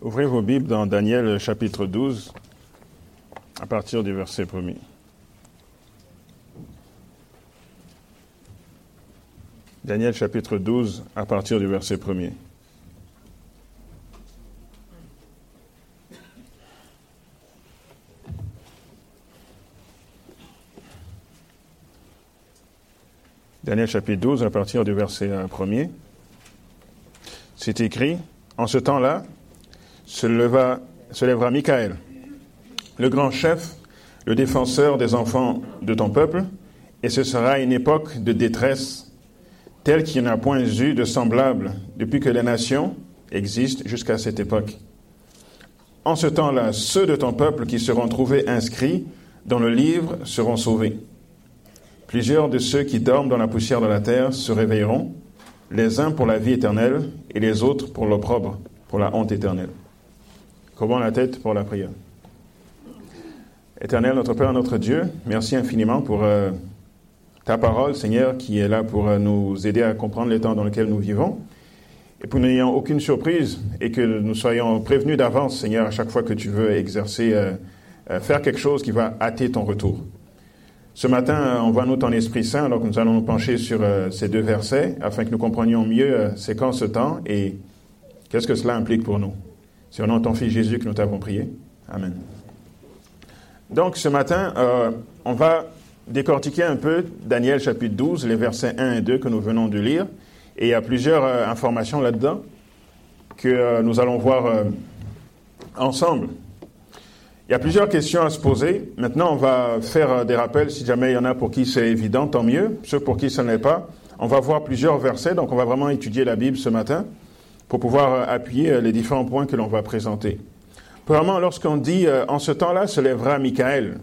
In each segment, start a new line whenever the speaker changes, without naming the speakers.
Ouvrez vos Bibles dans Daniel chapitre 12, à partir du verset 1er. Daniel chapitre 12, à partir du verset 1er. Daniel chapitre 12, à partir du verset 1er. C'est écrit, en ce temps-là, se, lèvera Michael, le grand chef, le défenseur des enfants de ton peuple, et ce sera une époque de détresse telle qu'il n'y a point eu de semblable depuis que les nations existent jusqu'à cette époque. En ce temps-là, ceux de ton peuple qui seront trouvés inscrits dans le livre seront sauvés. Plusieurs de ceux qui dorment dans la poussière de la terre se réveilleront, les uns pour la vie éternelle et les autres pour l'opprobre, pour la honte éternelle. Comment la tête pour la prière. Éternel, notre Père, notre Dieu, merci infiniment pour euh, ta parole, Seigneur, qui est là pour euh, nous aider à comprendre les temps dans lesquels nous vivons. Et pour n'ayant aucune surprise et que nous soyons prévenus d'avance, Seigneur, à chaque fois que tu veux exercer, euh, faire quelque chose qui va hâter ton retour. Ce matin, envoie-nous ton Esprit Saint alors que nous allons nous pencher sur ces deux versets afin que nous comprenions mieux c'est quand ce temps et qu'est-ce que cela implique pour nous. C'est au nom de ton Fils Jésus que nous t'avons prié. Amen. Donc ce matin, euh, on va décortiquer un peu Daniel chapitre 12, les versets 1 et 2 que nous venons de lire. Et il y a plusieurs euh, informations là-dedans que euh, nous allons voir ensemble. Il y a plusieurs questions à se poser. Maintenant, on va faire des rappels si jamais il y en a pour qui c'est évident, tant mieux. Ceux pour qui ce n'est pas, on va voir plusieurs versets. Donc on va vraiment étudier la Bible ce matin pour pouvoir euh, appuyer euh, les différents points que l'on va présenter. Premièrement, lorsqu'on dit euh, en ce temps-là se lèvera Michael,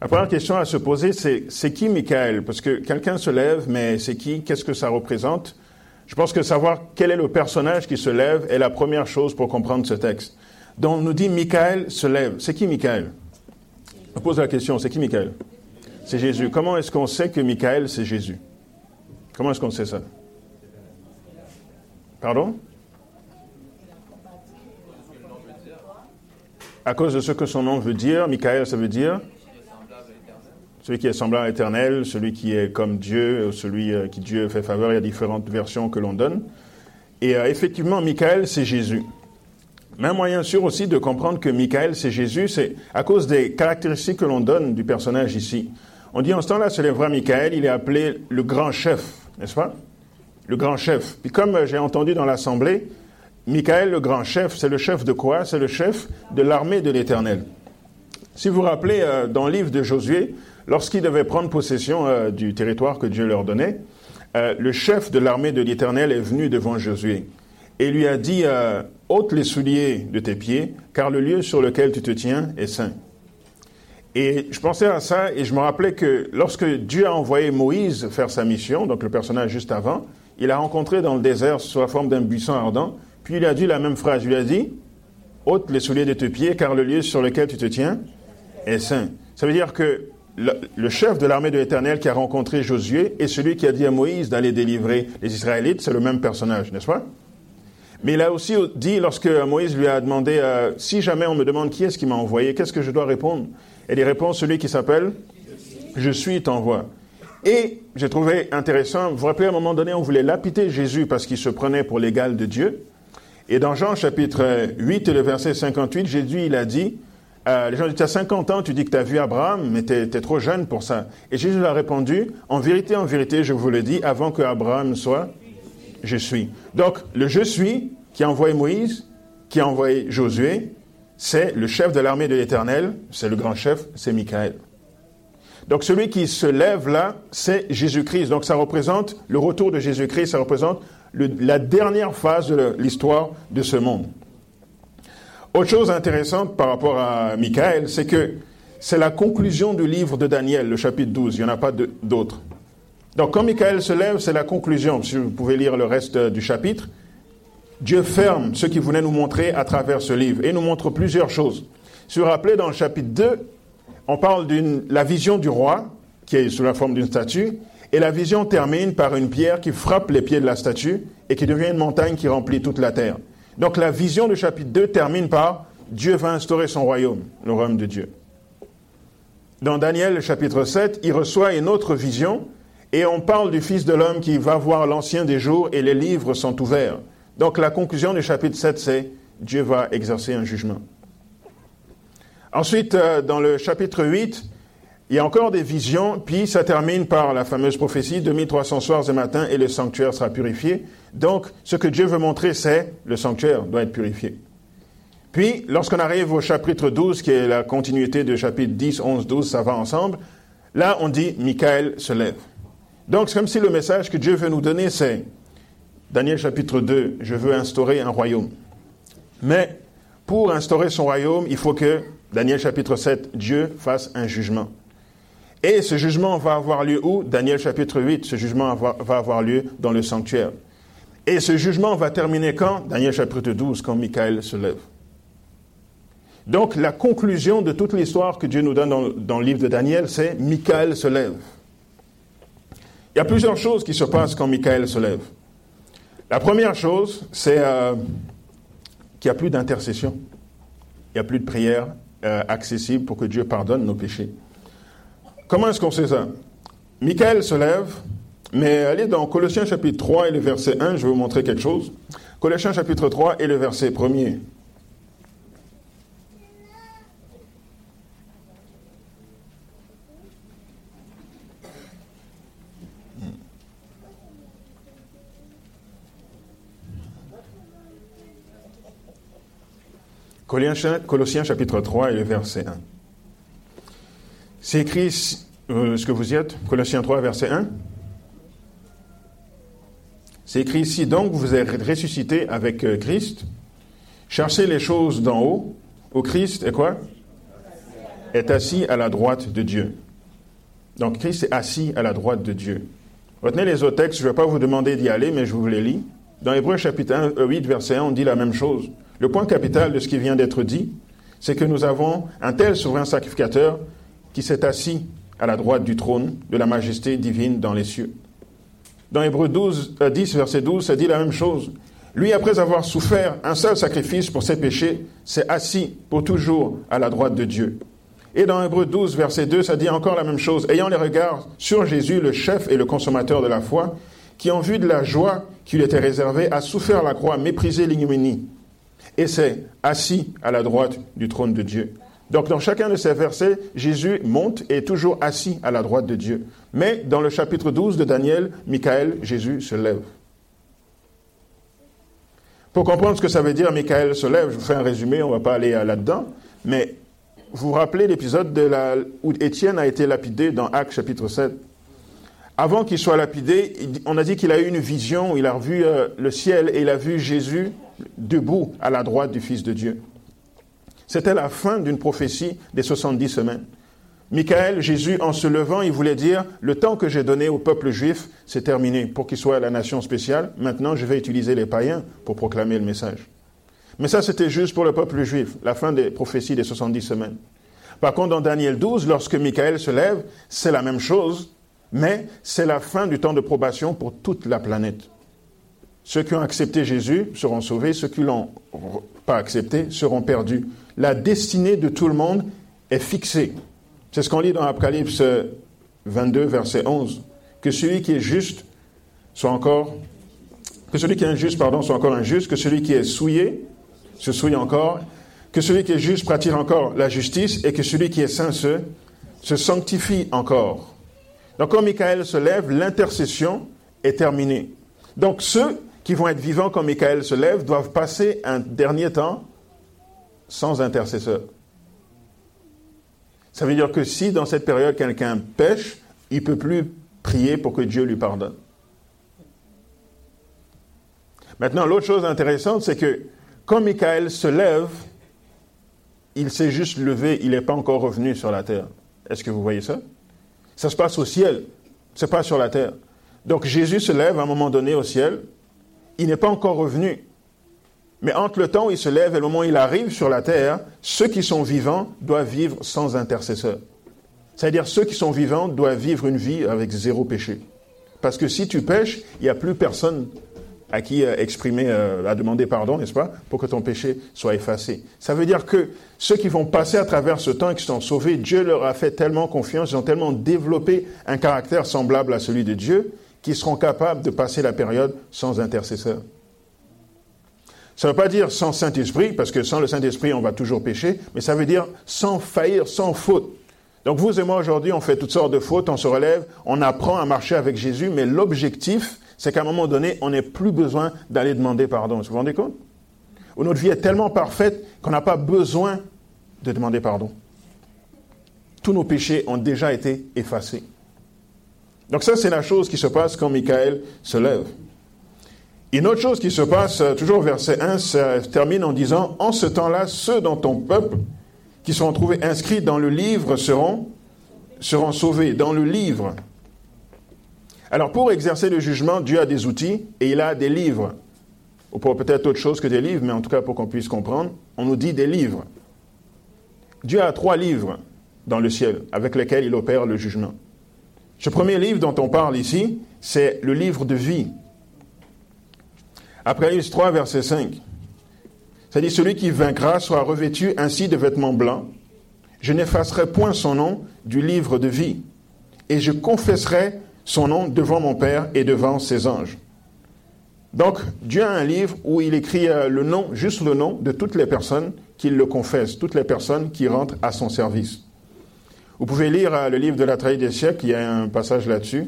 la première question à se poser, c'est c'est qui Michael? Parce que quelqu'un se lève, mais c'est qui? Qu'est-ce que ça représente? Je pense que savoir quel est le personnage qui se lève est la première chose pour comprendre ce texte. Donc, on nous dit Michael se lève. C'est qui Michael? On pose la question, c'est qui Michael? C'est Jésus. Comment est-ce qu'on sait que Michael, c'est Jésus? Comment est-ce qu'on sait ça? Pardon? À cause de ce que son nom veut dire. Michael, ça veut dire celui qui est semblable à l'éternel, celui qui est comme Dieu, celui euh, qui Dieu fait faveur. Il y a différentes versions que l'on donne. Et euh, effectivement, Michael, c'est Jésus. Mais un moyen sûr aussi de comprendre que Michael, c'est Jésus, c'est à cause des caractéristiques que l'on donne du personnage ici. On dit en ce temps-là, c'est le vrai Michael, il est appelé le grand chef, n'est-ce pas? Le grand chef. Puis comme j'ai entendu dans l'Assemblée, Michael, le grand chef, c'est le chef de quoi? C'est le chef de l'armée de l'Éternel. Si vous vous rappelez, euh, dans le livre de Josué, lorsqu'il devait prendre possession euh, du territoire que Dieu leur donnait, euh, le chef de l'armée de l'Éternel est venu devant Josué et lui a dit, ôte les souliers de tes pieds, car le lieu sur lequel tu te tiens est saint. Et je pensais à ça et je me rappelais que lorsque Dieu a envoyé Moïse faire sa mission, donc le personnage juste avant, il a rencontré dans le désert sous la forme d'un buisson ardent puis il a dit la même phrase. Il a dit ôte les souliers de tes pieds, car le lieu sur lequel tu te tiens est saint. Ça veut dire que le, chef de l'armée de l'Éternel qui a rencontré Josué et celui qui a dit à Moïse d'aller délivrer les Israélites, c'est le même personnage, n'est-ce pas? Mais il a aussi dit, lorsque Moïse lui a demandé, euh, si jamais on me demande qui est-ce qui m'a envoyé, qu'est-ce que je dois répondre? Et il répond celui qui s'appelle Je suis t'envoie. Et j'ai trouvé intéressant, vous vous rappelez, à un moment donné, on voulait lapider Jésus parce qu'il se prenait pour l'égal de Dieu. Et dans Jean chapitre 8 le verset 58, Jésus il a dit, euh, les gens disent, tu as 50 ans, tu dis que tu as vu Abraham, mais tu es, trop jeune pour ça. Et Jésus leur a répondu, en vérité, en vérité, je vous le dis, avant que Abraham soit, je suis. Donc, le je suis qui a envoyé Moïse, qui a envoyé Josué, c'est le chef de l'armée de l'Éternel, c'est le grand chef, c'est Michael. Donc celui qui se lève là, c'est Jésus-Christ. Donc ça représente le retour de Jésus-Christ, ça représente la dernière phase de l'histoire de ce monde. Autre chose intéressante par rapport à Michael, c'est que c'est la conclusion du livre de Daniel, le chapitre 12. Il n'y en a pas d'autres. Donc quand Michael se lève, c'est la conclusion. Si vous pouvez lire le reste du chapitre, Dieu ferme ce qu'il voulait nous montrer à travers ce livre et nous montre plusieurs choses. Si vous vous rappelez, dans le chapitre 2, on parle de la vision du roi, qui est sous la forme d'une statue, et la vision termine par une pierre qui frappe les pieds de la statue et qui devient une montagne qui remplit toute la terre. Donc la vision du chapitre 2 termine par Dieu va instaurer son royaume, le royaume de Dieu. Dans Daniel chapitre 7, il reçoit une autre vision et on parle du Fils de l'homme qui va voir l'ancien des jours et les livres sont ouverts. Donc la conclusion du chapitre 7, c'est Dieu va exercer un jugement. Ensuite, euh, dans le chapitre 8, il y a encore des visions, puis ça termine par la fameuse prophétie, 2300 soirs et matins et le sanctuaire sera purifié. Donc, ce que Dieu veut montrer, c'est le sanctuaire doit être purifié. Puis, lorsqu'on arrive au chapitre 12, qui est la continuité du chapitre 10, 11, 12, ça va ensemble, là, on dit, Michael se lève. Donc, c'est comme si le message que Dieu veut nous donner, c'est, Daniel chapitre 2, je veux instaurer un royaume. Mais, pour instaurer son royaume, il faut que, Daniel chapitre 7, Dieu fasse un jugement. Et ce jugement va avoir lieu où? Daniel chapitre 8, ce jugement va avoir lieu dans le sanctuaire. Et ce jugement va terminer quand? Daniel chapitre 12, quand Michael se lève. Donc la conclusion de toute l'histoire que Dieu nous donne dans, le livre de Daniel, c'est Michael se lève. Il y a plusieurs choses qui se passent quand Michael se lève. La première chose, c'est euh, qu'il n'y a plus d'intercession. Il n'y a plus de prière euh, accessible pour que Dieu pardonne nos péchés. Comment est-ce qu'on sait ça? Michael se lève, mais allez dans Colossiens chapitre 3 et le verset 1, je vais vous montrer quelque chose. Colossiens chapitre 3 et le verset 1er. Colossiens chapitre 3 et le verset 1. C'est écrit, euh, ce que vous êtes, Colossiens 3 verset 1. C'est écrit ici, donc vous êtes ressuscité avec euh, Christ. Cherchez les choses d'en haut, où Christ est quoi? Est assis à la droite de Dieu. Donc Christ est assis à la droite de Dieu. Retenez les autres textes, je ne vais pas vous demander d'y aller, mais je vous les lis. Dans Hébreu chapitre 8, euh, verset 1, on dit la même chose. Le point capital de ce qui vient d'être dit, c'est que nous avons un tel souverain sacrificateur qui s'est assis à la droite du trône de la majesté divine dans les cieux. Dans Hébreu 12, 10, euh, verset 12, ça dit la même chose. Lui, après avoir souffert un seul sacrifice pour ses péchés, s'est assis pour toujours à la droite de Dieu. Et dans Hébreu 12, verset 2, ça dit encore la même chose. Ayant les regards sur Jésus, le chef et le consommateur de la foi, qui en vue de la joie qui lui était réservée, a souffert la croix, méprisé l'ignominie, et s'est assis à la droite du trône de Dieu. Donc dans chacun de ces versets, Jésus monte et est toujours assis à la droite de Dieu. Mais dans le chapitre 12 de Daniel, Michael, Jésus se lève. Pour comprendre ce que ça veut dire, Michael se lève, je vous fais un résumé, on ne va pas aller là-dedans, mais vous vous rappelez l'épisode où Étienne a été lapidé dans Actes chapitre 7 Avant qu'il soit lapidé, on a dit qu'il a eu une vision, il a revu euh, le ciel et il a vu Jésus debout à la droite du Fils de Dieu. C'était la fin d'une prophétie des 70 semaines. Michael, Jésus, en se levant, il voulait dire, le temps que j'ai donné au peuple juif, c'est terminé pour qu'il soit la nation spéciale. Maintenant, je vais utiliser les païens pour proclamer le message. Mais ça, c'était juste pour le peuple juif, la fin des prophéties des 70 semaines. Par contre, dans Daniel 12, lorsque Michael se lève, c'est la même chose, mais c'est la fin du temps de probation pour toute la planète. Ceux qui ont accepté Jésus seront sauvés, ceux qui l'ont pas accepté seront perdus la destinée de tout le monde est fixée. C'est ce qu'on lit dans Apocalypse 22, verset 11. Que celui qui est juste soit encore, que celui qui est injuste, pardon, soit encore injuste, que celui qui est souillé se souille encore, que celui qui est juste pratique encore la justice et que celui qui est saint se, se sanctifie encore. Donc quand Michael se lève, l'intercession est terminée. Donc ceux qui vont être vivants quand Michael se lève doivent passer un dernier temps sans intercesseur. Ça veut dire que si dans cette période quelqu'un pêche, il ne peut plus prier pour que Dieu lui pardonne. Maintenant, l'autre chose intéressante, c'est que quand Michael se lève, il s'est juste levé, il n'est pas encore revenu sur la terre. Est-ce que vous voyez ça? Ça se passe au ciel, ce n'est pas sur la terre. Donc Jésus se lève à un moment donné au ciel, il n'est pas encore revenu. Mais entre le temps où il se lève et le moment où il arrive sur la terre, ceux qui sont vivants doivent vivre sans intercesseur. C'est-à-dire ceux qui sont vivants doivent vivre une vie avec zéro péché. Parce que si tu pêches, il n'y a plus personne à qui euh, exprimer, euh, à demander pardon, n'est-ce pas, pour que ton péché soit effacé. Ça veut dire que ceux qui vont passer à travers ce temps et qui sont sauvés, Dieu leur a fait tellement confiance, ils ont tellement développé un caractère semblable à celui de Dieu, qu'ils seront capables de passer la période sans intercesseur. Ça ne veut pas dire sans Saint-Esprit, parce que sans le Saint-Esprit, on va toujours pécher, mais ça veut dire sans faillir, sans faute. Donc vous et moi aujourd'hui, on fait toutes sortes de fautes, on se relève, on apprend à marcher avec Jésus, mais l'objectif, c'est qu'à un moment donné, on n'ait plus besoin d'aller demander pardon. Vous vous rendez compte? Où notre vie est tellement parfaite qu'on n'a pas besoin de demander pardon. Tous nos péchés ont déjà été effacés. Donc ça, c'est la chose qui se passe quand Michael se lève. Une autre chose qui se passe, euh, toujours verset 1, ça termine en disant, en ce temps-là, ceux dans ton peuple qui seront trouvés inscrits dans le livre seront, seront sauvés, dans le livre. Alors pour exercer le jugement, Dieu a des outils et il a des livres. Ou pour peut-être autre chose que des livres, mais en tout cas pour qu'on puisse comprendre, on nous dit des livres. Dieu a trois livres dans le ciel avec lesquels il opère le jugement. Ce premier livre dont on parle ici, c'est le livre de vie. Apocalypse 3, verset 5. Ça dit, celui qui vaincra soit revêtu ainsi de vêtements blancs. Je n'effacerai point son nom du livre de vie. Et je confesserai son nom devant mon Père et devant ses anges. Donc, Dieu a un livre où il écrit euh, le nom, juste le nom de toutes les personnes qui le confessent, toutes les personnes qui rentrent à son service. Vous pouvez lire euh, le livre de la trahison des siècles, il y a un passage là-dessus.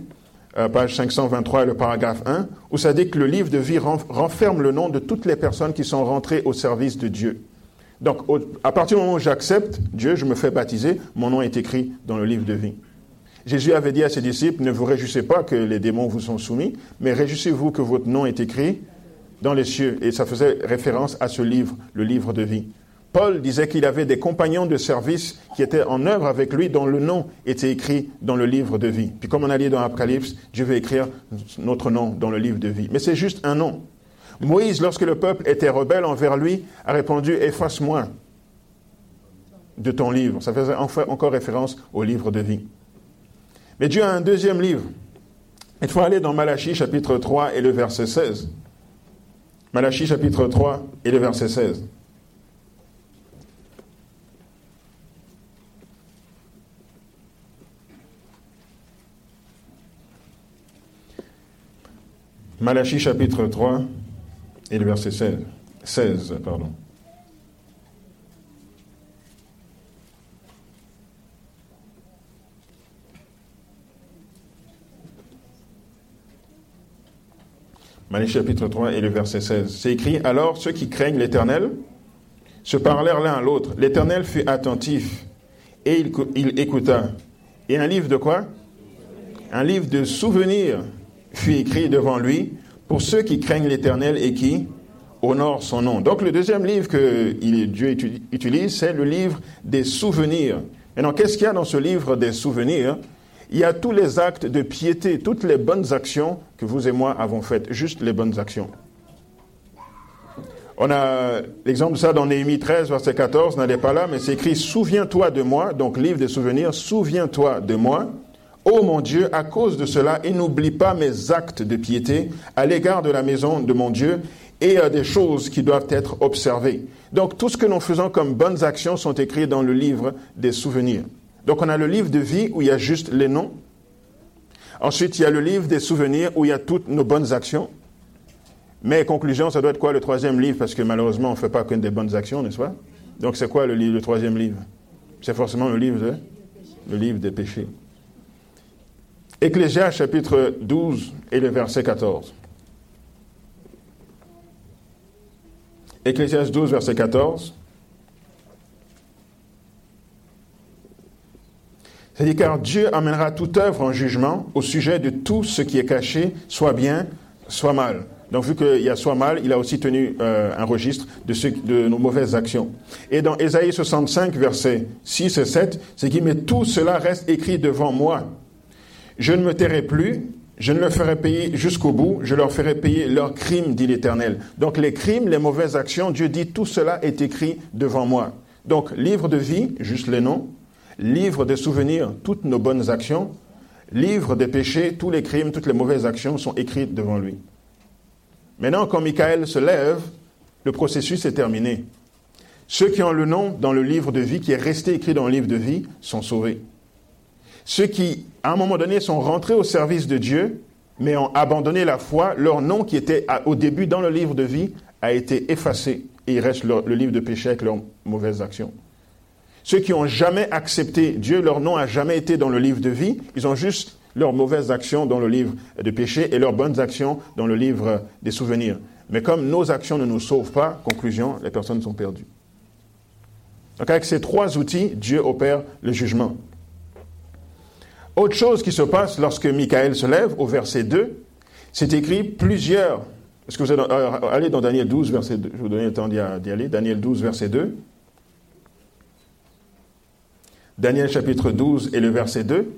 Euh, page 523 le paragraphe 1, où ça dit que le livre de vie renferme le nom de toutes les personnes qui sont rentrées au service de Dieu. Donc, à partir du moment où j'accepte Dieu, je me fais baptiser, mon nom est écrit dans le livre de vie. Jésus avait dit à ses disciples, ne vous réjouissez pas que les démons vous sont soumis, mais réjouissez-vous que votre nom est écrit dans les cieux. Et ça faisait référence à ce livre, le livre de vie. Paul disait qu'il avait des compagnons de service qui étaient en œuvre avec lui, dont le nom était écrit dans le livre de vie. Puis comme on a dit dans l'Apocalypse, Dieu veut écrire notre nom dans le livre de vie. Mais c'est juste un nom. Moïse, lorsque le peuple était rebelle envers lui, a répondu Efface-moi de ton livre. Ça faisait encore référence au livre de vie. Mais Dieu a un deuxième livre. Il faut aller dans Malachie chapitre 3 et le verset 16. Malachie chapitre 3 et le verset 16. Malachie chapitre 3 et le verset 16. 16 pardon. Malachie chapitre 3 et le verset 16. C'est écrit Alors ceux qui craignent l'Éternel se parlèrent l'un à l'autre. L'Éternel fut attentif et il, il écouta. Et un livre de quoi? Un livre de souvenirs fut écrit devant lui pour ceux qui craignent l'Éternel et qui honorent son nom. Donc le deuxième livre que Dieu utilise, c'est le livre des souvenirs. Maintenant, qu'est-ce qu'il y a dans ce livre des souvenirs? Il y a tous les actes de piété, toutes les bonnes actions que vous et moi avons faites, juste les bonnes actions. On a l'exemple de ça dans Néhémie 13, verset 14, n'allez pas là, mais c'est écrit Souviens-toi de moi, donc livre des souvenirs, souviens-toi de moi, Ô mon Dieu, à cause de cela, et n'oublie pas mes actes de piété à l'égard de la maison de mon Dieu et des choses qui doivent être observées. Donc tout ce que nous faisons comme bonnes actions sont écrits dans le livre des souvenirs. Donc on a le livre de vie où il y a juste les noms. Ensuite, il y a le livre des souvenirs où il y a toutes nos bonnes actions. Mais conclusion, ça doit être quoi le troisième livre? Parce que malheureusement, on ne fait pas que des bonnes actions, n'est-ce pas? Donc c'est quoi le, le troisième livre? C'est forcément le livre, le livre des péchés. Ecclésias chapitre 12 et le verset 14. Ecclésias 12, verset 14. C'est-à-dire, car Dieu amènera toute œuvre en jugement au sujet de tout ce qui est caché, soit bien, soit mal. Donc, vu qu'il y a soit mal, il a aussi tenu euh, un registre de, nos mauvaises actions. Et dans Ésaïe 65, verset 6 et 7, c'est qu'il met tout cela reste écrit devant moi. Je ne me tairai plus, je ne leur ferai payer jusqu'au bout, je leur ferai payer leurs crimes, dit l'Éternel. Donc les crimes, les mauvaises actions, Dieu dit, tout cela est écrit devant moi. Donc livre de vie, juste les noms, livre des souvenirs, toutes nos bonnes actions, livre des péchés, tous les crimes, toutes les mauvaises actions sont écrites devant lui. Maintenant, quand Michael se lève, le processus est terminé. Ceux qui ont le nom dans le livre de vie, qui est resté écrit dans le livre de vie, sont sauvés. Ceux qui, à un moment donné, sont rentrés au service de Dieu, mais ont abandonné la foi, leur nom qui était au début dans le livre de vie a été effacé et il reste le, livre de péché avec leurs mauvaises actions. Ceux qui n'ont jamais accepté Dieu, leur nom n'a jamais été dans le livre de vie, ils ont juste leurs mauvaises actions dans le livre de péché et leurs bonnes actions dans le livre des souvenirs. Mais comme nos actions ne nous sauvent pas, conclusion, les personnes sont perdues. Donc avec ces trois outils, Dieu opère le jugement. Autre chose qui se passe lorsque Michael se lève, au verset 2, c'est écrit plusieurs. Est-ce que vous allez, euh, allez dans Daniel 12, verset 2 Je vous donner le temps d'y aller. Daniel 12, verset 2. Daniel chapitre 12 et le verset 2.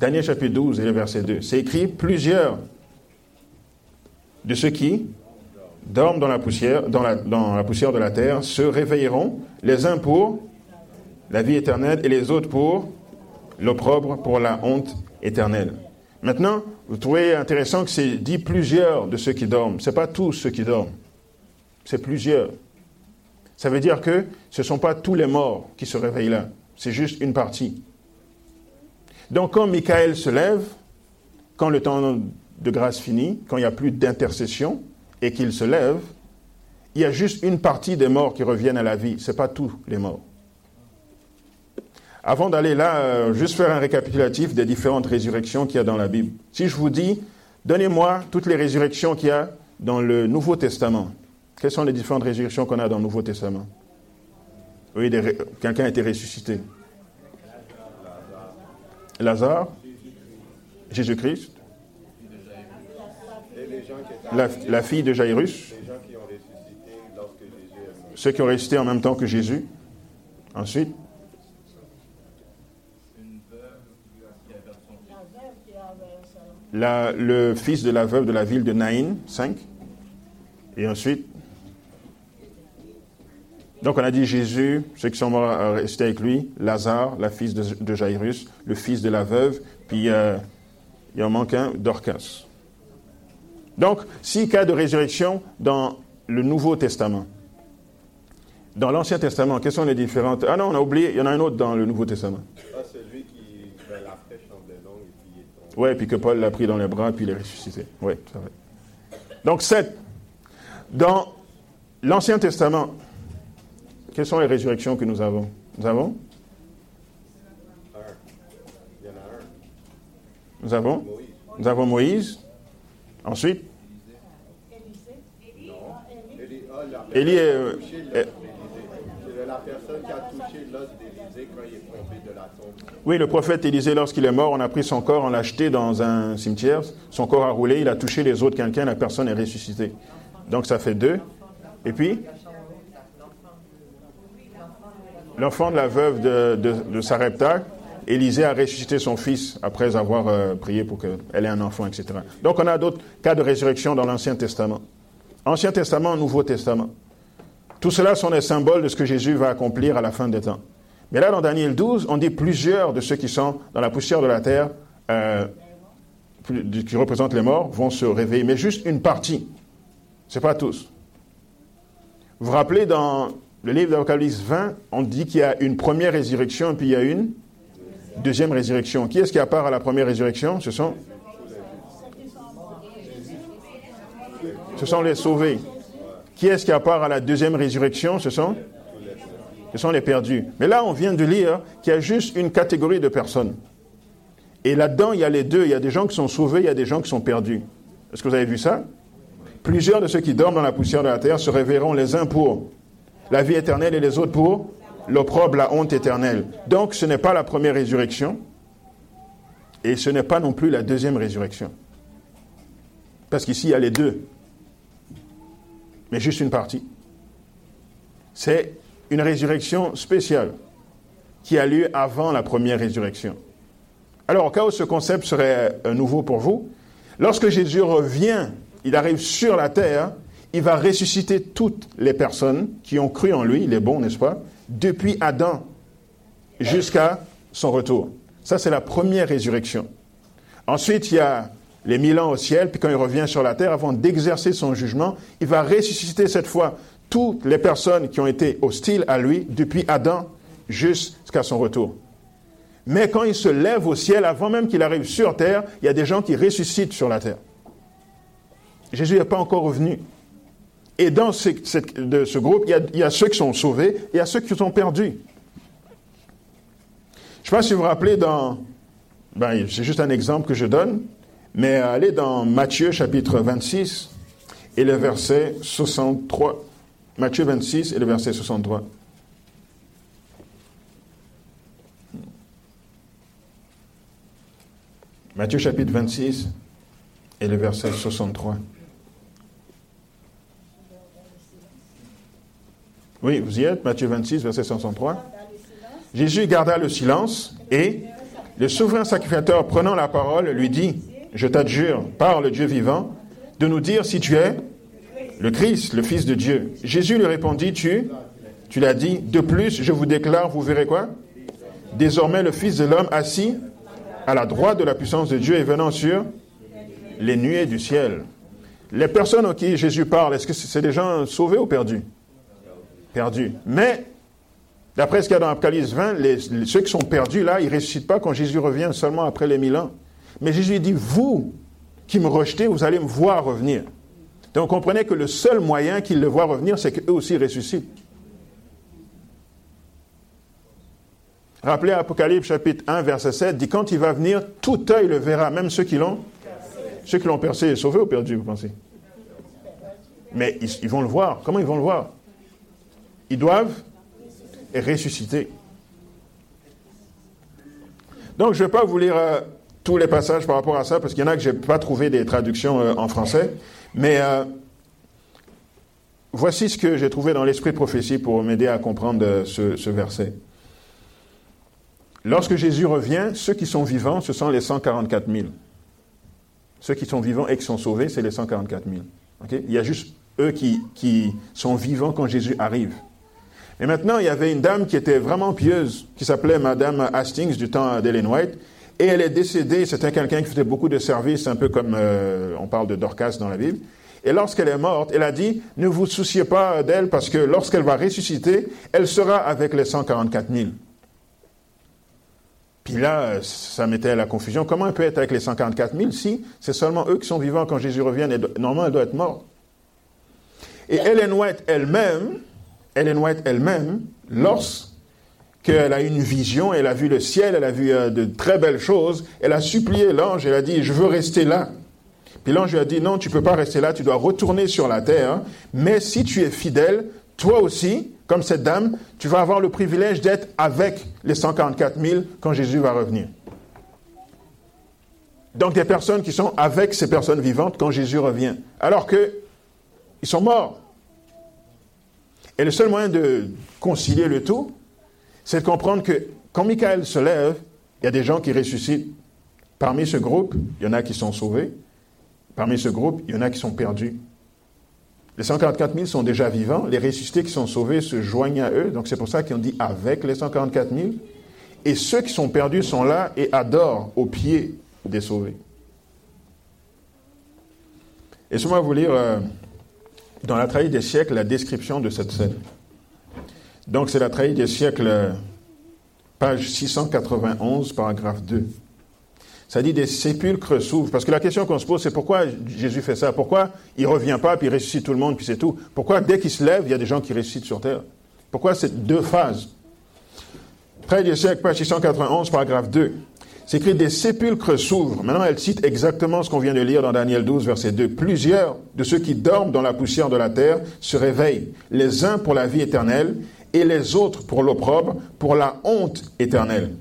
Daniel chapitre 12 et le verset 2. C'est écrit plusieurs de ceux qui dorment dans la poussière, dans la, poussière de la terre, se réveilleront, les uns pour la vie éternelle et les autres pour l'opprobre, pour la honte éternelle. Maintenant, vous trouvez intéressant que c'est dit plusieurs de ceux qui dorment. Ce n'est pas tous ceux qui dorment. C'est plusieurs. Ça veut dire que ce ne sont pas tous les morts qui se réveillent là. C'est juste une partie. Donc quand Michael se lève, quand le temps de grâce finit, quand il n'y a plus d'intercession, et qu'il se lève, il y a juste une partie des morts qui reviennent à la vie. Ce n'est pas tous les morts. Avant d'aller là, euh, juste faire un récapitulatif des différentes résurrections qu'il y a dans la Bible. Si je vous dis, donnez-moi toutes les résurrections qu'il y a dans le Nouveau Testament. Quelles sont les différentes résurrections qu'on a dans le Nouveau Testament? Oui, quelqu'un a été ressuscité. Lazare, Jésus-Christ, la, fille de Jairus, ceux qui ont ressuscité en même temps que Jésus. Ensuite, le fils de la veuve de la ville de Naïn, 5. Et ensuite, donc on a dit Jésus, ceux qui sont morts euh, restés avec lui, Lazare, la fille de, Jairus, le fils de la veuve, puis euh, il en manque un, Dorcas. Donc, six cas de résurrection dans le Nouveau Testament. Dans l'Ancien Testament, quelles sont les différentes... Ah non, on a oublié, il y en a un autre dans le Nouveau Testament.
Ah, celui qui, ben, la flèche longue et puis
est tombé. Oui, puis que Paul l'a pris dans les bras, puis il est ressuscité. Oui, c'est vrai. Donc, sept. Dans l'Ancien Testament, quelles sont les résurrections que nous avons? Nous avons?
Un. Il y en a un.
Nous avons? Nous avons Moïse. Ensuite Élie est. Oui, le prophète Élisée, lorsqu'il est mort, on a pris son corps, on l'a jeté dans un cimetière. Son corps a roulé, il a touché les autres quelqu'un, la personne est ressuscitée. Donc ça fait deux. Et puis L'enfant de la veuve de, de, de Sarepta, Élisée a ressuscité son fils après avoir euh, prié pour qu'elle ait un enfant, etc. Donc on a d'autres cas de résurrection dans l'Ancien Testament. Ancien Testament, Nouveau Testament. Tout cela sont des symboles de ce que Jésus va accomplir à la fin des temps. Mais là, dans Daniel 12, on dit plusieurs de ceux qui sont dans la poussière de la terre, euh, qui représentent les morts, vont se réveiller, mais juste une partie. Ce n'est pas tous. Vous vous rappelez, dans le livre d'Apocalypse 20, on dit qu'il y a une première résurrection, puis il y a une deuxième résurrection. Qui est-ce qui a part à la première résurrection? Ce sont sont les sauvés. Qui est-ce qui a part à la deuxième résurrection Ce sont? Ce sont les perdus. Mais là, on vient de lire qu'il y a juste une catégorie de personnes. Et là-dedans, il y a les deux. Il y a des gens qui sont sauvés, il y a des gens qui sont perdus. Est-ce que vous avez vu ça? Plusieurs de ceux qui dorment dans la poussière de la terre se réveilleront les uns pour la vie éternelle et les autres pour l'opprobre, la honte éternelle. Donc ce n'est pas la première résurrection et ce n'est pas non plus la deuxième résurrection. Parce qu'ici, il y a les deux mais juste une partie. C'est une résurrection spéciale qui a lieu avant la première résurrection. Alors, au cas où ce concept serait euh, nouveau pour vous, lorsque Jésus revient, il arrive sur la terre, il va ressusciter toutes les personnes qui ont cru en lui, les bons, n'est-ce pas, depuis Adam jusqu'à son retour. Ça, c'est la première résurrection. Ensuite, il y a les mille ans au ciel, puis quand il revient sur la terre, avant d'exercer son jugement, il va ressusciter cette fois toutes les personnes qui ont été hostiles à lui depuis Adam jusqu'à son retour. Mais quand il se lève au ciel, avant même qu'il arrive sur terre, il y a des gens qui ressuscitent sur la terre. Jésus n'est pas encore revenu. Et dans ce, groupe, il y, a, il y, a, ceux qui sont sauvés et il y a ceux qui sont perdus. Je ne sais pas si vous vous rappelez dans... Ben, c'est juste un exemple que je donne, mais allez dans Matthieu chapitre 26 et le verset 63. Matthieu 26 et le verset 63. Matthieu chapitre 26 et le verset 63. Oui, vous y êtes, Matthieu 26, verset 63. Jésus garda le silence et le souverain sacrificateur, prenant la parole, lui dit, je t'adjure, par le Dieu vivant, de nous dire si tu es le Christ, le Fils de Dieu. Jésus lui répondit, tu, tu l'as dit, de plus, je vous déclare, vous verrez quoi? Désormais, le Fils de l'homme assis à la droite de la puissance de Dieu et venant sur les nuées du ciel. Les personnes à qui Jésus parle, est-ce que c'est des gens sauvés ou perdus? Perdus. Mais, d'après ce qu'il y a dans Apocalypse 20, les, ceux qui sont perdus là, ils ne ressuscitent pas quand Jésus revient seulement après les mille ans. Mais Jésus dit, vous qui me rejetez, vous allez me voir revenir. Donc comprenez que le seul moyen qu'ils le voient revenir, c'est qu'eux aussi ressuscitent. Rappelez Apocalypse chapitre 1, verset 7, dit quand il va venir, tout œil le verra, même ceux qui l'ont. Ceux qui l'ont percé et sauvé ou perdu, vous pensez? Mais ils, vont le voir. Comment ils vont le voir? Ils doivent ressusciter. Donc je ne vais pas vous lire euh, tous les passages par rapport à ça, parce qu'il y en a que je n'ai pas trouvé des traductions euh, en français. Mais euh, voici ce que j'ai trouvé dans l'esprit de prophétie pour m'aider à comprendre euh, ce, ce, verset. Lorsque Jésus revient, ceux qui sont vivants, ce sont les 144 000. Ceux qui sont vivants et qui sont sauvés, c'est les 144 000. Okay? Il y a juste eux qui, qui sont vivants quand Jésus arrive. Et maintenant, il y avait une dame qui était vraiment pieuse, qui s'appelait Madame Hastings du temps d'Ellen White, et elle est décédée, c'était quelqu'un qui faisait beaucoup de services, un peu comme euh, on parle de Dorcas dans la Bible. Et lorsqu'elle est morte, elle a dit, ne vous souciez pas d'elle parce que lorsqu'elle va ressusciter, elle sera avec les 144 000. Puis là, ça mettait la confusion. Comment elle peut être avec les 144 000 si c'est seulement eux qui sont vivants quand Jésus revient et Normalement, elle doit être morte? Et Ellen White elle-même, Ellen White elle-même, lorsque qu'elle a une vision, elle a vu le ciel, elle a vu euh, de très belles choses. Elle a supplié l'ange, elle a dit, je veux rester là. Puis l'ange lui a dit, non, tu peux pas rester là, tu dois retourner sur la terre. Mais si tu es fidèle, toi aussi, comme cette dame, tu vas avoir le privilège d'être avec les 144 000 quand Jésus va revenir. Donc des personnes qui sont avec ces personnes vivantes quand Jésus revient. Alors que ils sont morts. Et le seul moyen de concilier le tout, c'est de comprendre que quand Michael se lève, il y a des gens qui ressuscitent. Parmi ce groupe, il y en a qui sont sauvés. Parmi ce groupe, il y en a qui sont perdus. Les 144 000 sont déjà vivants. Les ressuscités qui sont sauvés se joignent à eux. Donc c'est pour ça qu'ils ont dit avec les 144 000. Et ceux qui sont perdus sont là et adorent au pied des sauvés. Et moi vous lire euh, dans la trahie des siècles la description de cette scène. Donc c'est la trahie des siècles, page 691, paragraphe 2. Ça dit des sépulcres s'ouvrent. Parce que la question qu'on se pose, c'est pourquoi Jésus fait ça? Pourquoi il ne revient pas, puis il ressuscite tout le monde, puis c'est tout? Pourquoi dès qu'il se lève, il y a des gens qui ressuscitent sur terre? Pourquoi ces deux phases? Trahie des siècles, page 691, paragraphe 2. C'est écrit des sépulcres s'ouvrent. Maintenant, elle cite exactement ce qu'on vient de lire dans Daniel 12, verset 2. Plusieurs de ceux qui dorment dans la poussière de la terre se réveillent, les uns pour la vie éternelle et les autres pour l'opprobre, pour la honte éternelle.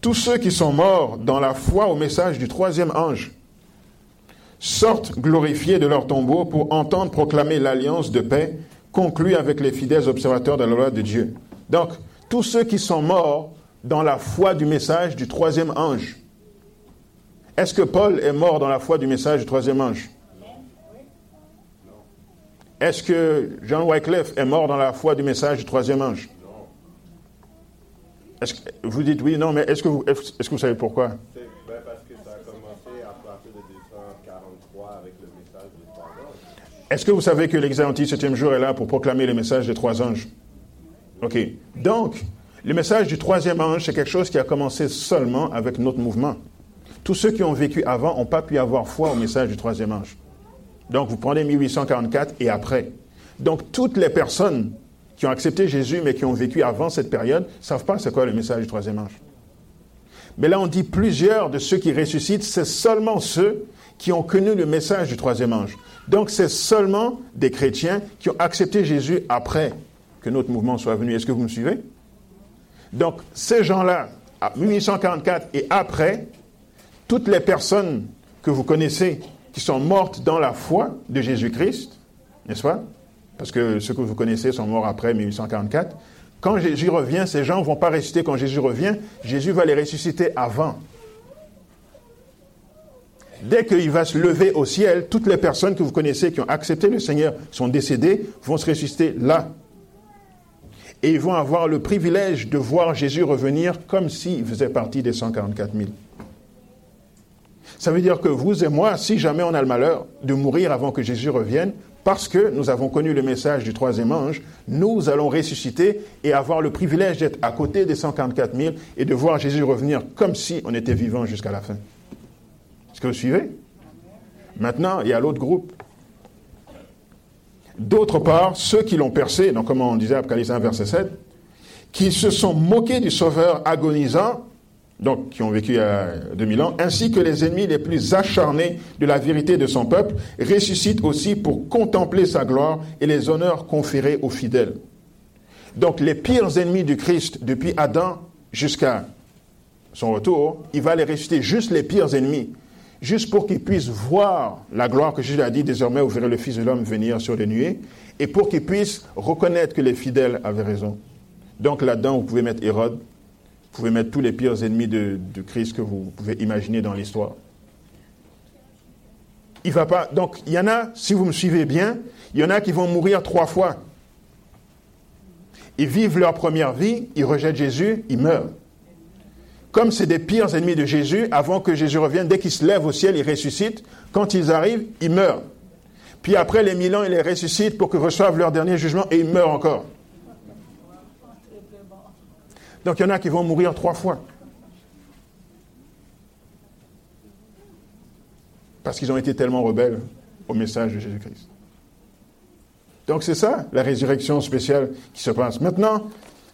Tous ceux qui sont morts dans la foi au message du troisième ange sortent glorifiés de leur tombeau pour entendre proclamer l'alliance de paix conclue avec les fidèles observateurs de la loi de Dieu. Donc, tous ceux qui sont morts dans la foi du message du troisième ange. Est-ce que Paul est mort dans la foi du message du troisième ange? Est-ce que John Wycliffe est mort dans la foi du message du troisième ange? Est-ce que, Vous dites oui, non, mais est-ce que, vous, est-ce que vous savez pourquoi?
C'est parce que ça a commencé à partir de 243 avec le message des trois anges.
Est-ce que vous savez que l'Église antique septième jour est là pour proclamer le message des trois anges? OK. Donc, le message du troisième ange, c'est quelque chose qui a commencé seulement avec notre mouvement. Tous ceux qui ont vécu avant n'ont pas pu avoir foi au message du troisième ange. Donc, vous prenez 1844 et après. Donc, toutes les personnes qui ont accepté Jésus, mais qui ont vécu avant cette période, ne savent pas c'est quoi le message du troisième ange. Mais là, on dit plusieurs de ceux qui ressuscitent, c'est seulement ceux qui ont connu le message du troisième ange. Donc, c'est seulement des chrétiens qui ont accepté Jésus après que notre mouvement soit venu. Est-ce que vous me suivez? Donc, ces gens-là, à 1844 et après, toutes les personnes que vous connaissez qui sont mortes dans la foi de Jésus-Christ, n'est-ce pas? Parce que ceux que vous connaissez sont morts après 1844. Quand Jésus revient, ces gens ne vont pas ressusciter quand Jésus revient. Jésus va les ressusciter avant. Dès qu'il va se lever au ciel, toutes les personnes que vous connaissez qui ont accepté le Seigneur sont décédées, vont se ressusciter là. Et ils vont avoir le privilège de voir Jésus revenir comme s'il faisait partie des 144 000. Ça veut dire que vous et moi, si jamais on a le malheur de mourir avant que Jésus revienne, parce que nous avons connu le message du troisième ange, nous allons ressusciter et avoir le privilège d'être à côté des 144 000 et de voir Jésus revenir comme si on était vivant jusqu'à la fin. Est-ce que vous suivez? Maintenant, il y a l'autre groupe. D'autre part, ceux qui l'ont percé, donc comme on disait Apocalypse 1, verset 7, qui se sont moqués du Sauveur agonisant donc qui ont vécu il y a 2000 ans, ainsi que les ennemis les plus acharnés de la vérité de son peuple, ressuscitent aussi pour contempler sa gloire et les honneurs conférés aux fidèles. Donc les pires ennemis du Christ depuis Adam jusqu'à son retour, il va les ressusciter, juste les pires ennemis, juste pour qu'ils puissent voir la gloire que Jésus a dit, désormais vous verrez le Fils de l'homme venir sur les nuées, et pour qu'ils puissent reconnaître que les fidèles avaient raison. Donc là-dedans, vous pouvez mettre Hérode, vous pouvez mettre tous les pires ennemis de, Christ que vous pouvez imaginer dans l'histoire. Il va pas. Donc, il y en a, si vous me suivez bien, il y en a qui vont mourir trois fois. Ils vivent leur première vie, ils rejettent Jésus, ils meurent. Comme c'est des pires ennemis de Jésus, avant que Jésus revienne, dès qu'ils se lèvent au ciel, ils ressuscitent. Quand ils arrivent, ils meurent. Puis après les mille ans, ils les ressuscitent pour qu'ils reçoivent leur dernier jugement et ils meurent encore. Donc il y en a qui vont mourir trois fois. Parce qu'ils ont été tellement rebelles au message de Jésus-Christ. Donc c'est ça, la résurrection spéciale qui se passe. Maintenant,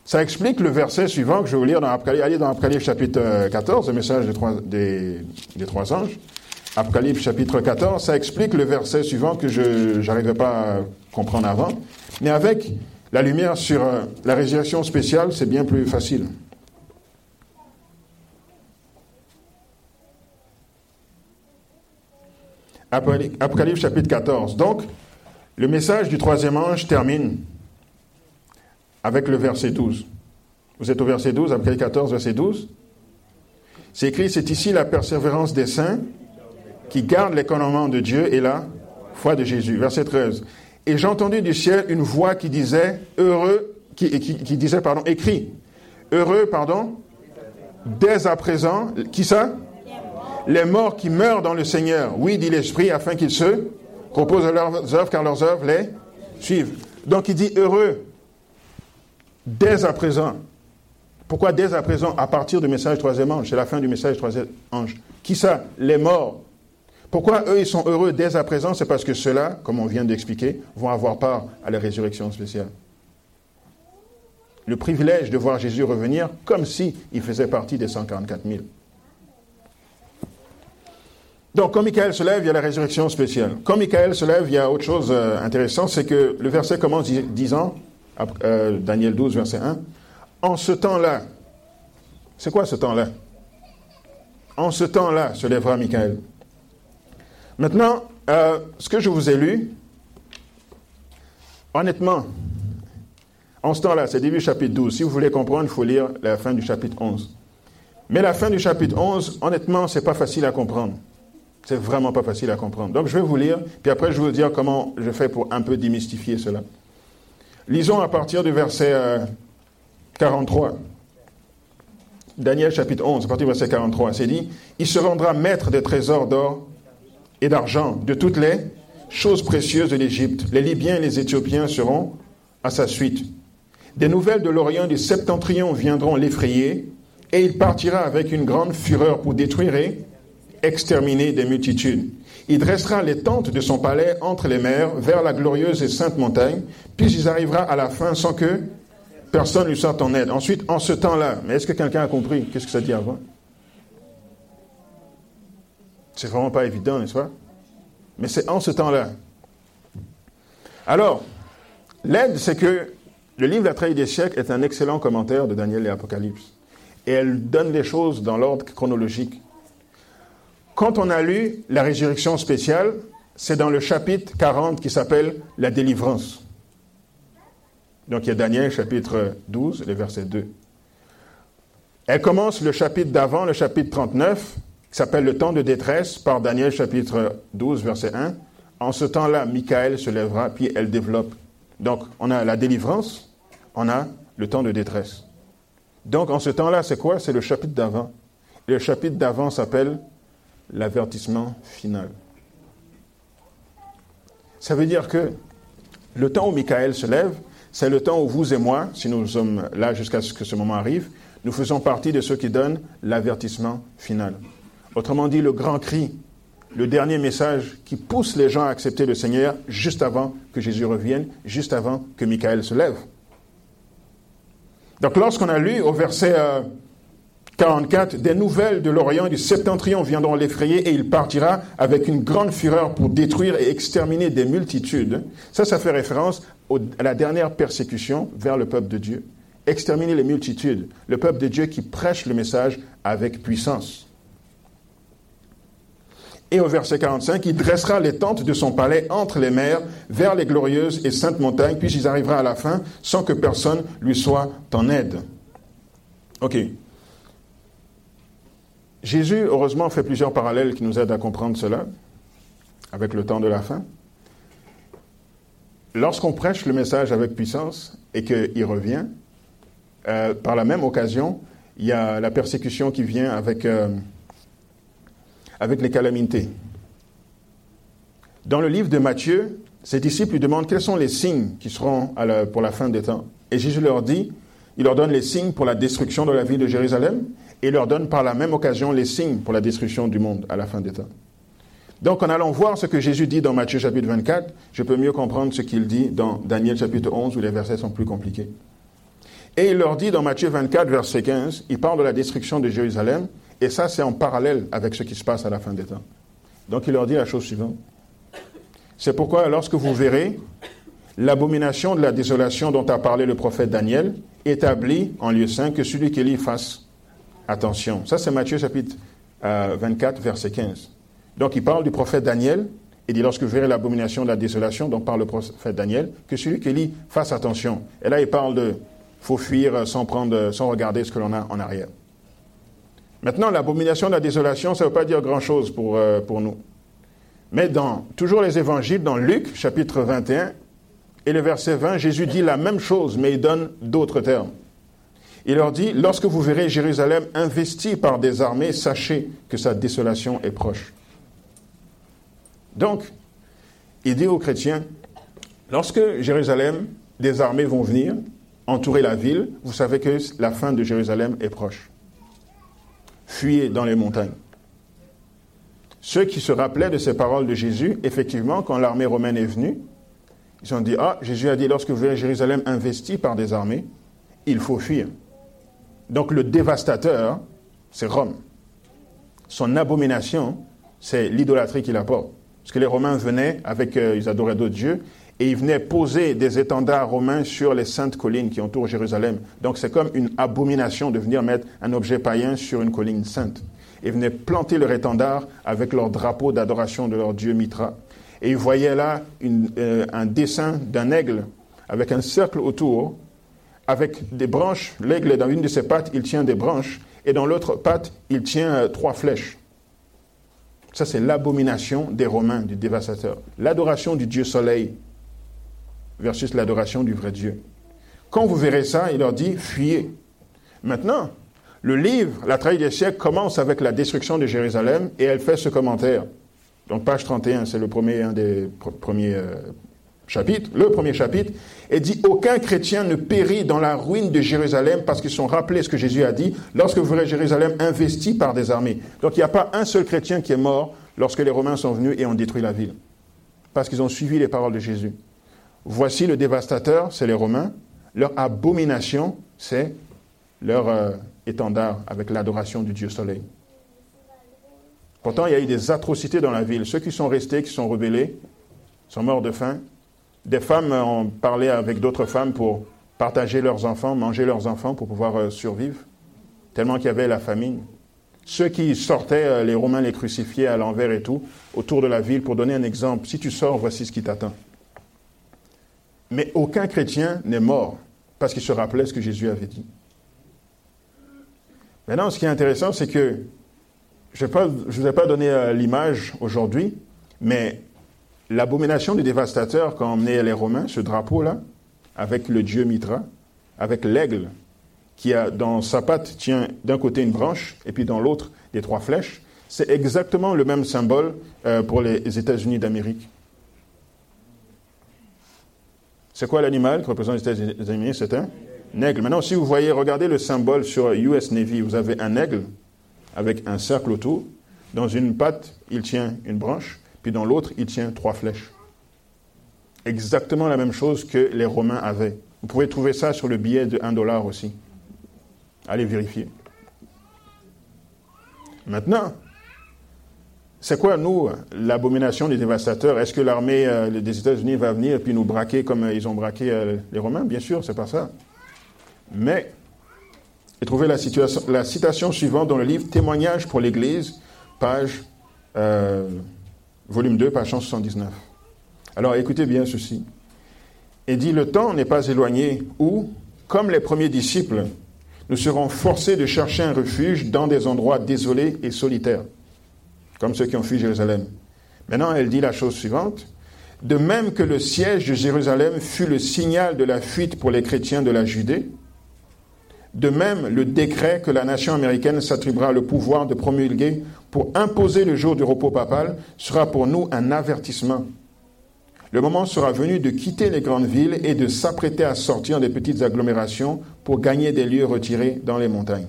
ça explique le verset suivant que je vais vous lire dans Apocalypse, allez dans Apocalypse chapitre 14, le message des trois, des trois anges. Apocalypse chapitre 14, ça explique le verset suivant que je n'arrivais pas à comprendre avant. Mais avec la lumière sur euh, la résurrection spéciale, c'est bien plus facile. Apocalypse chapitre 14. Donc, le message du troisième ange termine avec le verset 12. Vous êtes au verset 12, Apocalypse 14, verset 12. C'est écrit, c'est ici la persévérance des saints qui gardent les commandements de Dieu et la foi de Jésus. Verset 13. Et j'ai entendu du ciel une voix qui disait, heureux, qui, qui, disait, pardon, écrit, heureux, pardon, dès à présent, qui ça? Les morts qui meurent dans le Seigneur. Oui, dit l'Esprit, afin qu'ils se reposent à leurs œuvres, car leurs œuvres les suivent. Donc il dit heureux, dès à présent. Pourquoi dès à présent? À partir du message troisième ange. C'est la fin du message troisième ange. Qui ça? Les morts. Pourquoi eux, ils sont heureux dès à présent? C'est parce que ceux-là, comme on vient d'expliquer, vont avoir part à la résurrection spéciale. Le privilège de voir Jésus revenir comme s'il faisait partie des 144 000. Donc, quand Michael se lève, il y a la résurrection spéciale. Quand Michael se lève, il y a autre chose euh, intéressante, c'est que le verset commence disant, euh, Daniel 12, verset 1, En ce temps-là, c'est quoi ce temps-là? En ce temps-là se lèvera Michael. Maintenant, euh, ce que je vous ai lu, honnêtement, en ce temps-là, c'est début chapitre 12. Si vous voulez comprendre, il faut lire la fin du chapitre 11. Mais la fin du chapitre 11, honnêtement, c'est pas facile à comprendre. C'est vraiment pas facile à comprendre. Donc je vais vous lire, puis après je vais vous dire comment je fais pour un peu démystifier cela. Lisons à partir du verset 43. Euh, Daniel chapitre 11, à partir du verset 43, c'est dit, il se rendra maître des trésors d'or et d'argent, de toutes les choses précieuses de l'Égypte. Les Libyens et les Éthiopiens seront à sa suite. Des nouvelles de l'Orient du septentrion viendront l'effrayer, et il partira avec une grande fureur pour détruire et exterminer des multitudes. Il dressera les tentes de son palais entre les mers, vers la glorieuse et sainte montagne, puis il arrivera à la fin sans que personne lui sorte en aide. Ensuite, en ce temps-là, mais est-ce que quelqu'un a compris Qu'est-ce que ça dit avant? C'est vraiment pas évident, n'est-ce pas? Mais c'est en ce temps-là. Alors, l'aide, c'est que le livre La Trahi des siècles est un excellent commentaire de Daniel et Apocalypse. Et elle donne les choses dans l'ordre chronologique. Quand on a lu la résurrection spéciale, c'est dans le chapitre 40 qui s'appelle la délivrance. Donc il y a Daniel chapitre 12, le verset 2. Elle commence le chapitre d'avant, le chapitre 39, s'appelle le temps de détresse, par Daniel chapitre 12, verset 1. En ce temps-là, Michael se lèvera, puis elle développe. Donc on a la délivrance, on a le temps de détresse. Donc en ce temps-là, c'est quoi? C'est le chapitre d'avant. Le chapitre d'avant s'appelle l'avertissement final. Ça veut dire que le temps où Michael se lève, c'est le temps où vous et moi, si nous sommes là jusqu'à ce que ce moment arrive, nous faisons partie de ceux qui donnent l'avertissement final. Autrement dit, le grand cri, le dernier message qui pousse les gens à accepter le Seigneur juste avant que Jésus revienne, juste avant que Michael se lève. Donc lorsqu'on a lu au verset 44, euh, des nouvelles de l'Orient du septentrion viendront l'effrayer et il partira avec une grande fureur pour détruire et exterminer des multitudes. Ça, ça fait référence à la dernière persécution vers le peuple de Dieu. Exterminer les multitudes, le peuple de Dieu qui prêche le message avec puissance. Et au verset 45, il dressera les tentes de son palais entre les mers, vers les glorieuses et saintes montagnes, puis il arrivera à la fin sans que personne lui soit en aide. Ok. Jésus, heureusement, fait plusieurs parallèles qui nous aident à comprendre cela, avec le temps de la fin. Lorsqu'on prêche le message avec puissance et qu'il revient, euh, par la même occasion, il y a la persécution qui vient avec... Euh, avec les calamités. Dans le livre de Matthieu, ses disciples lui demandent quels sont les signes qui seront pour la fin des temps. Et Jésus leur dit, il leur donne les signes pour la destruction de la ville de Jérusalem et leur donne par la même occasion les signes pour la destruction du monde à la fin des temps. Donc en allant voir ce que Jésus dit dans Matthieu chapitre 24, je peux mieux comprendre ce qu'il dit dans Daniel chapitre 11 où les versets sont plus compliqués. Et il leur dit dans Matthieu 24, verset 15, il parle de la destruction de Jérusalem et ça, c'est en parallèle avec ce qui se passe à la fin des temps. Donc il leur dit la chose suivante. C'est pourquoi lorsque vous verrez l'abomination de la désolation dont a parlé le prophète Daniel, établie en lieu saint, que celui qui lit fasse attention. Ça, c'est Matthieu chapitre 24, euh, verset 15. Donc il parle du prophète Daniel, et dit lorsque vous verrez l'abomination de la désolation dont parle le prophète Daniel, que celui qui lit fasse attention. Et là, il parle de faut fuir sans prendre, sans regarder ce que l'on a en arrière. Maintenant, l'abomination de la désolation, ça ne veut pas dire grand-chose pour, euh, pour nous. Mais dans toujours les évangiles, dans Luc, chapitre 21, et le verset 20, Jésus dit la même chose, mais il donne d'autres termes. Il leur dit, lorsque vous verrez Jérusalem investie par des armées, sachez que sa désolation est proche. Donc, il dit aux chrétiens, lorsque Jérusalem, des armées vont venir, entourer la ville, vous savez que la fin de Jérusalem est proche fuyez dans les montagnes. Ceux qui se rappelaient de ces paroles de Jésus, effectivement, quand l'armée romaine est venue, ils ont dit, ah, Jésus a dit, lorsque vous verrez Jérusalem investi par des armées, il faut fuir. Donc le dévastateur, c'est Rome. Son abomination, c'est l'idolâtrie qu'il apporte. Parce que les Romains venaient avec, euh, ils adoraient d'autres dieux, et ils venaient poser des étendards romains sur les saintes collines qui entourent Jérusalem. Donc c'est comme une abomination de venir mettre un objet païen sur une colline sainte. Ils venaient planter leur étendard avec leur drapeau d'adoration de leur dieu Mitra. Et ils voyaient là euh, un dessin d'un aigle avec un cercle autour, avec des branches. L'aigle, dans une de ses pattes, il tient des branches, et dans l'autre patte, il tient euh, trois flèches. Ça, c'est l'abomination des Romains, du dévastateur. L'adoration du Dieu soleil, versus l'adoration du vrai Dieu. Quand vous verrez ça, il leur dit, fuyez. Maintenant, le livre, La trahie des siècles, commence avec la destruction de Jérusalem et elle fait ce commentaire. Donc page 31, c'est le premier, un des premiers euh, chapitres, le premier chapitre, et dit Aucun chrétien ne périt dans la ruine de Jérusalem parce qu'ils sont rappelés ce que Jésus a dit lorsque vous verrez Jérusalem investie par des armées. Donc il n'y a pas un seul chrétien qui est mort lorsque les Romains sont venus et ont détruit la ville. Parce qu'ils ont suivi les paroles de Jésus. Voici le dévastateur, c'est les Romains. Leur abomination, c'est leur euh, étendard avec l'adoration du Dieu soleil. Pourtant, il y a eu des atrocités dans la ville. Ceux qui sont restés, qui sont rebellés, sont morts de faim. Des femmes ont parlé avec d'autres femmes pour partager leurs enfants, manger leurs enfants pour pouvoir euh, survivre, tellement qu'il y avait la famine. Ceux qui sortaient, euh, les Romains les crucifiaient à l'envers et tout, autour de la ville, pour donner un exemple. Si tu sors, voici ce qui t'attend. Mais aucun chrétien n'est mort parce qu'il se rappelait ce que Jésus avait dit. Maintenant, ce qui est intéressant, c'est que je ne vous ai pas donné euh, l'image aujourd'hui, mais l'abomination du dévastateur quand emmenait les Romains, ce drapeau-là, avec le dieu Mitra, avec l'aigle qui a dans sa patte tient d'un côté une branche et puis dans l'autre des trois flèches, c'est exactement le même symbole euh, pour les États-Unis d'Amérique. C'est quoi l'animal qui représente les États-Unis C'est un aigle. Maintenant, si vous voyez, regardez le symbole sur US Navy, vous avez un aigle avec un cercle autour. Dans une patte, il tient une branche, puis dans l'autre, il tient trois flèches. Exactement la même chose que les Romains avaient. Vous pouvez trouver ça sur le billet de 1 dollar aussi. Allez vérifier. Maintenant, c'est quoi, nous, l'abomination des dévastateurs? Est-ce que l'armée euh, des États-Unis va venir et puis nous braquer comme ils ont braqué euh, les Romains? Bien sûr, c'est pas ça. Mais j'ai trouvé la, citation suivante dans le livre Témoignage pour l'Église, page, euh, volume 2, page 179. Alors écoutez bien ceci. Et dit, le temps n'est pas éloigné où, comme les premiers disciples, nous serons forcés de chercher un refuge dans des endroits désolés et solitaires, comme ceux qui ont fui Jérusalem. Maintenant, elle dit la chose suivante. De même que le siège de Jérusalem fut le signal de la fuite pour les chrétiens de la Judée, de même, le décret que la nation américaine s'attribuera le pouvoir de promulguer pour imposer le jour du repos papal sera pour nous un avertissement. Le moment sera venu de quitter les grandes villes et de s'apprêter à sortir des petites agglomérations pour gagner des lieux retirés dans les montagnes.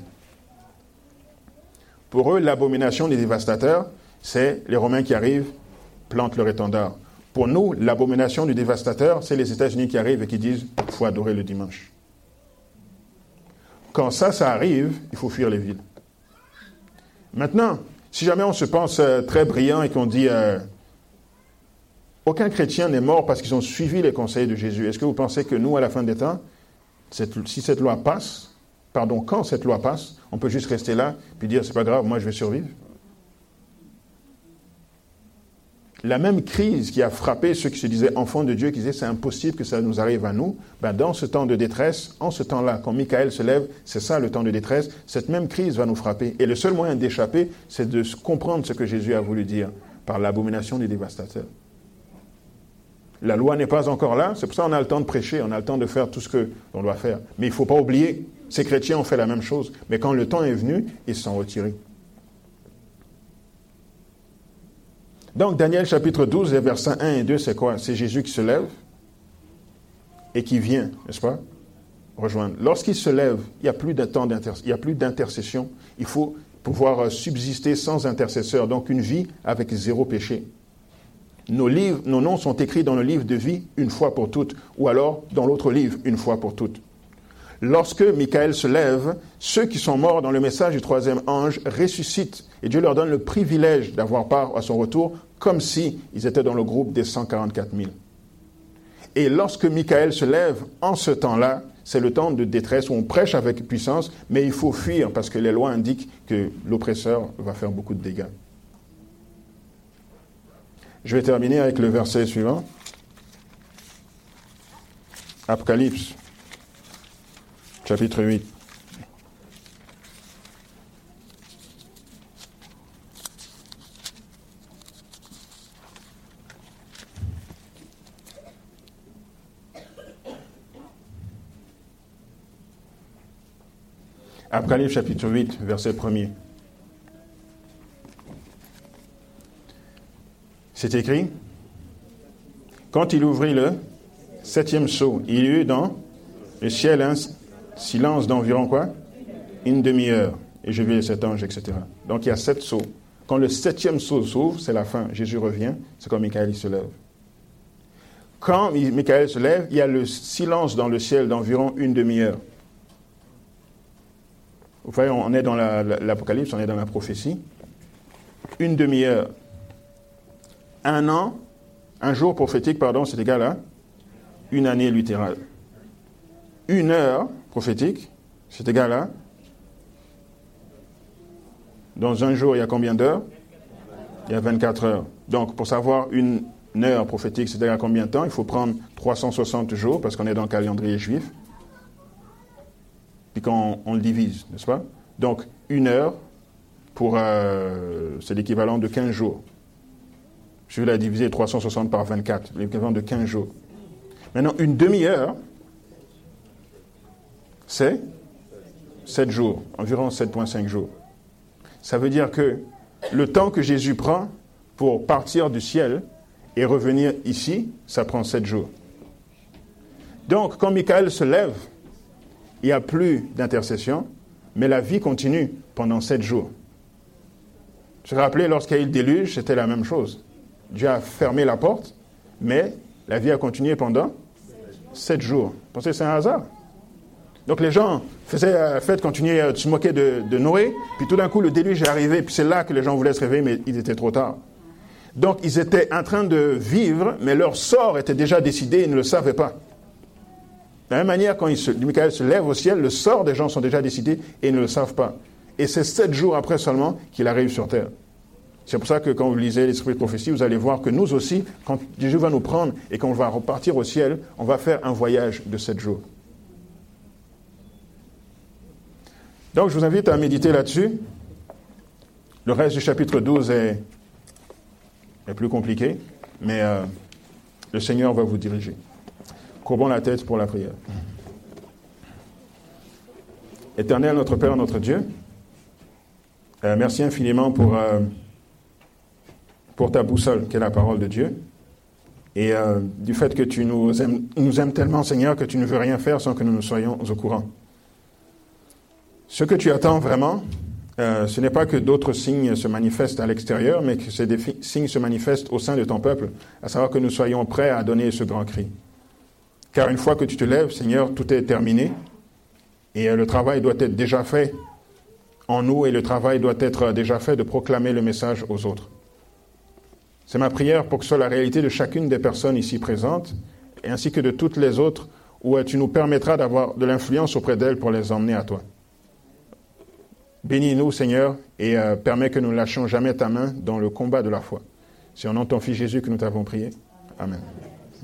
Pour eux, l'abomination des dévastateurs, c'est les Romains qui arrivent, plantent leur étendard. Pour nous, l'abomination du dévastateur, c'est les États-Unis qui arrivent et qui disent il faut adorer le dimanche. Quand ça, ça arrive, il faut fuir les villes. Maintenant, si jamais on se pense euh, très brillant et qu'on dit euh, aucun chrétien n'est mort parce qu'ils ont suivi les conseils de Jésus, est-ce que vous pensez que nous, à la fin des temps, si cette loi passe, pardon, quand cette loi passe, on peut juste rester là puis dire c'est pas grave, moi je vais survivre? La même crise qui a frappé ceux qui se disaient enfants de Dieu, qui disaient c'est impossible que ça nous arrive à nous, ben dans ce temps de détresse, en ce temps-là, quand Michael se lève, c'est ça le temps de détresse, cette même crise va nous frapper. Et le seul moyen d'échapper, c'est de comprendre ce que Jésus a voulu dire par l'abomination des dévastateurs. La loi n'est pas encore là, c'est pour ça qu'on a le temps de prêcher, on a le temps de faire tout ce qu'on doit faire. Mais il ne faut pas oublier, ces chrétiens ont fait la même chose. Mais quand le temps est venu, ils se sont retirés. Donc Daniel chapitre 12, versets 1 et 2, c'est quoi? C'est Jésus qui se lève et qui vient, n'est-ce pas? Rejoindre. Lorsqu'il se lève, il n'y a plus d'intercession. Il faut pouvoir euh, subsister sans intercesseur. Donc une vie avec zéro péché. Nos, livres, nos noms sont écrits dans le livre de vie une fois pour toutes, ou alors dans l'autre livre une fois pour toutes. Lorsque Michael se lève, ceux qui sont morts dans le message du troisième ange ressuscitent et Dieu leur donne le privilège d'avoir part à son retour comme s'ils étaient dans le groupe des 144 000. Et lorsque Michael se lève, en ce temps-là, c'est le temps de détresse où on prêche avec puissance, mais il faut fuir parce que les lois indiquent que l'oppresseur va faire beaucoup de dégâts. Je vais terminer avec le verset suivant. Apocalypse, chapitre 8. Apocalypse chapitre 8, verset 1er. C'est écrit, quand il ouvrit le septième sceau, il y eut dans le ciel un silence d'environ quoi? Une demi-heure. Et je vis cet ange, etc. Donc il y a sept sceaux. Quand le septième sceau s'ouvre, c'est la fin. Jésus revient, c'est quand Michael se lève. Quand Michael se lève, il y a le silence dans le ciel d'environ une demi-heure. Vous voyez, on est dans l'Apocalypse, on est dans la prophétie. Une demi-heure. Un an, un jour prophétique, pardon, c'est égal à une année littérale. Une heure prophétique, c'est égal à. Dans un jour, il y a combien d'heures? Il y a 24 heures. Donc, pour savoir une heure prophétique, c'est égal à combien de temps Il faut prendre 360 jours, parce qu'on est dans le calendrier juif. Puis quand on, le divise, n'est-ce pas? Donc, une heure, euh, c'est l'équivalent de 15 jours. Je vais la diviser 360 par 24, l'équivalent de 15 jours. Maintenant, une demi-heure, c'est 7 jours, environ 7,5 jours. Ça veut dire que le temps que Jésus prend pour partir du ciel et revenir ici, ça prend 7 jours. Donc, quand Michael se lève, il n'y a plus d'intercession, mais la vie continue pendant 7 jours. Je me rappelle, lorsqu'il y a eu le déluge, c'était la même chose. Dieu a fermé la porte, mais la vie a continué pendant sept jours. Vous pensez que c'est un hasard? Donc les gens faisaient la euh, fête, continuaient à se moquer de, Noé, puis tout d'un coup le déluge est arrivé, puis c'est là que les gens voulaient se réveiller, mais il était trop tard. Donc ils étaient en train de vivre, mais leur sort était déjà décidé, ils ne le savaient pas. De la même manière, quand Michael se lève au ciel, le sort des gens sont déjà décidés et ils ne le savent pas. Et c'est sept jours après seulement qu'il arrive sur terre. C'est pour ça que quand vous lisez l'esprit de prophétie, vous allez voir que nous aussi, quand Jésus va nous prendre et qu'on va repartir au ciel, on va faire un voyage de sept jours. Donc je vous invite à méditer là-dessus. Le reste du chapitre 12 est, plus compliqué, mais euh, le Seigneur va vous diriger. Courbons la tête pour la prière. Éternel, notre Père, notre Dieu, euh, merci infiniment pour... Euh, ta boussole, qui est la parole de Dieu. Et du fait que tu nous aimes, nous aimes tellement, Seigneur, que tu ne veux rien faire sans que nous ne soyons au courant. Ce que tu attends vraiment, euh, ce n'est pas que d'autres signes se manifestent à l'extérieur, mais que ces signes se manifestent au sein de ton peuple, à savoir que nous soyons prêts à donner ce grand cri. Car une fois que tu te lèves, Seigneur, tout est terminé, et euh, le travail doit être déjà fait en nous, et le travail doit être déjà fait de proclamer le message aux autres. C'est ma prière pour que ce soit la réalité de chacune des personnes ici présentes, ainsi que de toutes les autres, où tu nous permettras d'avoir de l'influence auprès d'elles pour les emmener à toi. Bénis-nous, Seigneur, et euh, permets que nous ne lâchions jamais ta main dans le combat de la foi. C'est en nom de ton Fils Jésus que nous t'avons prié. Amen.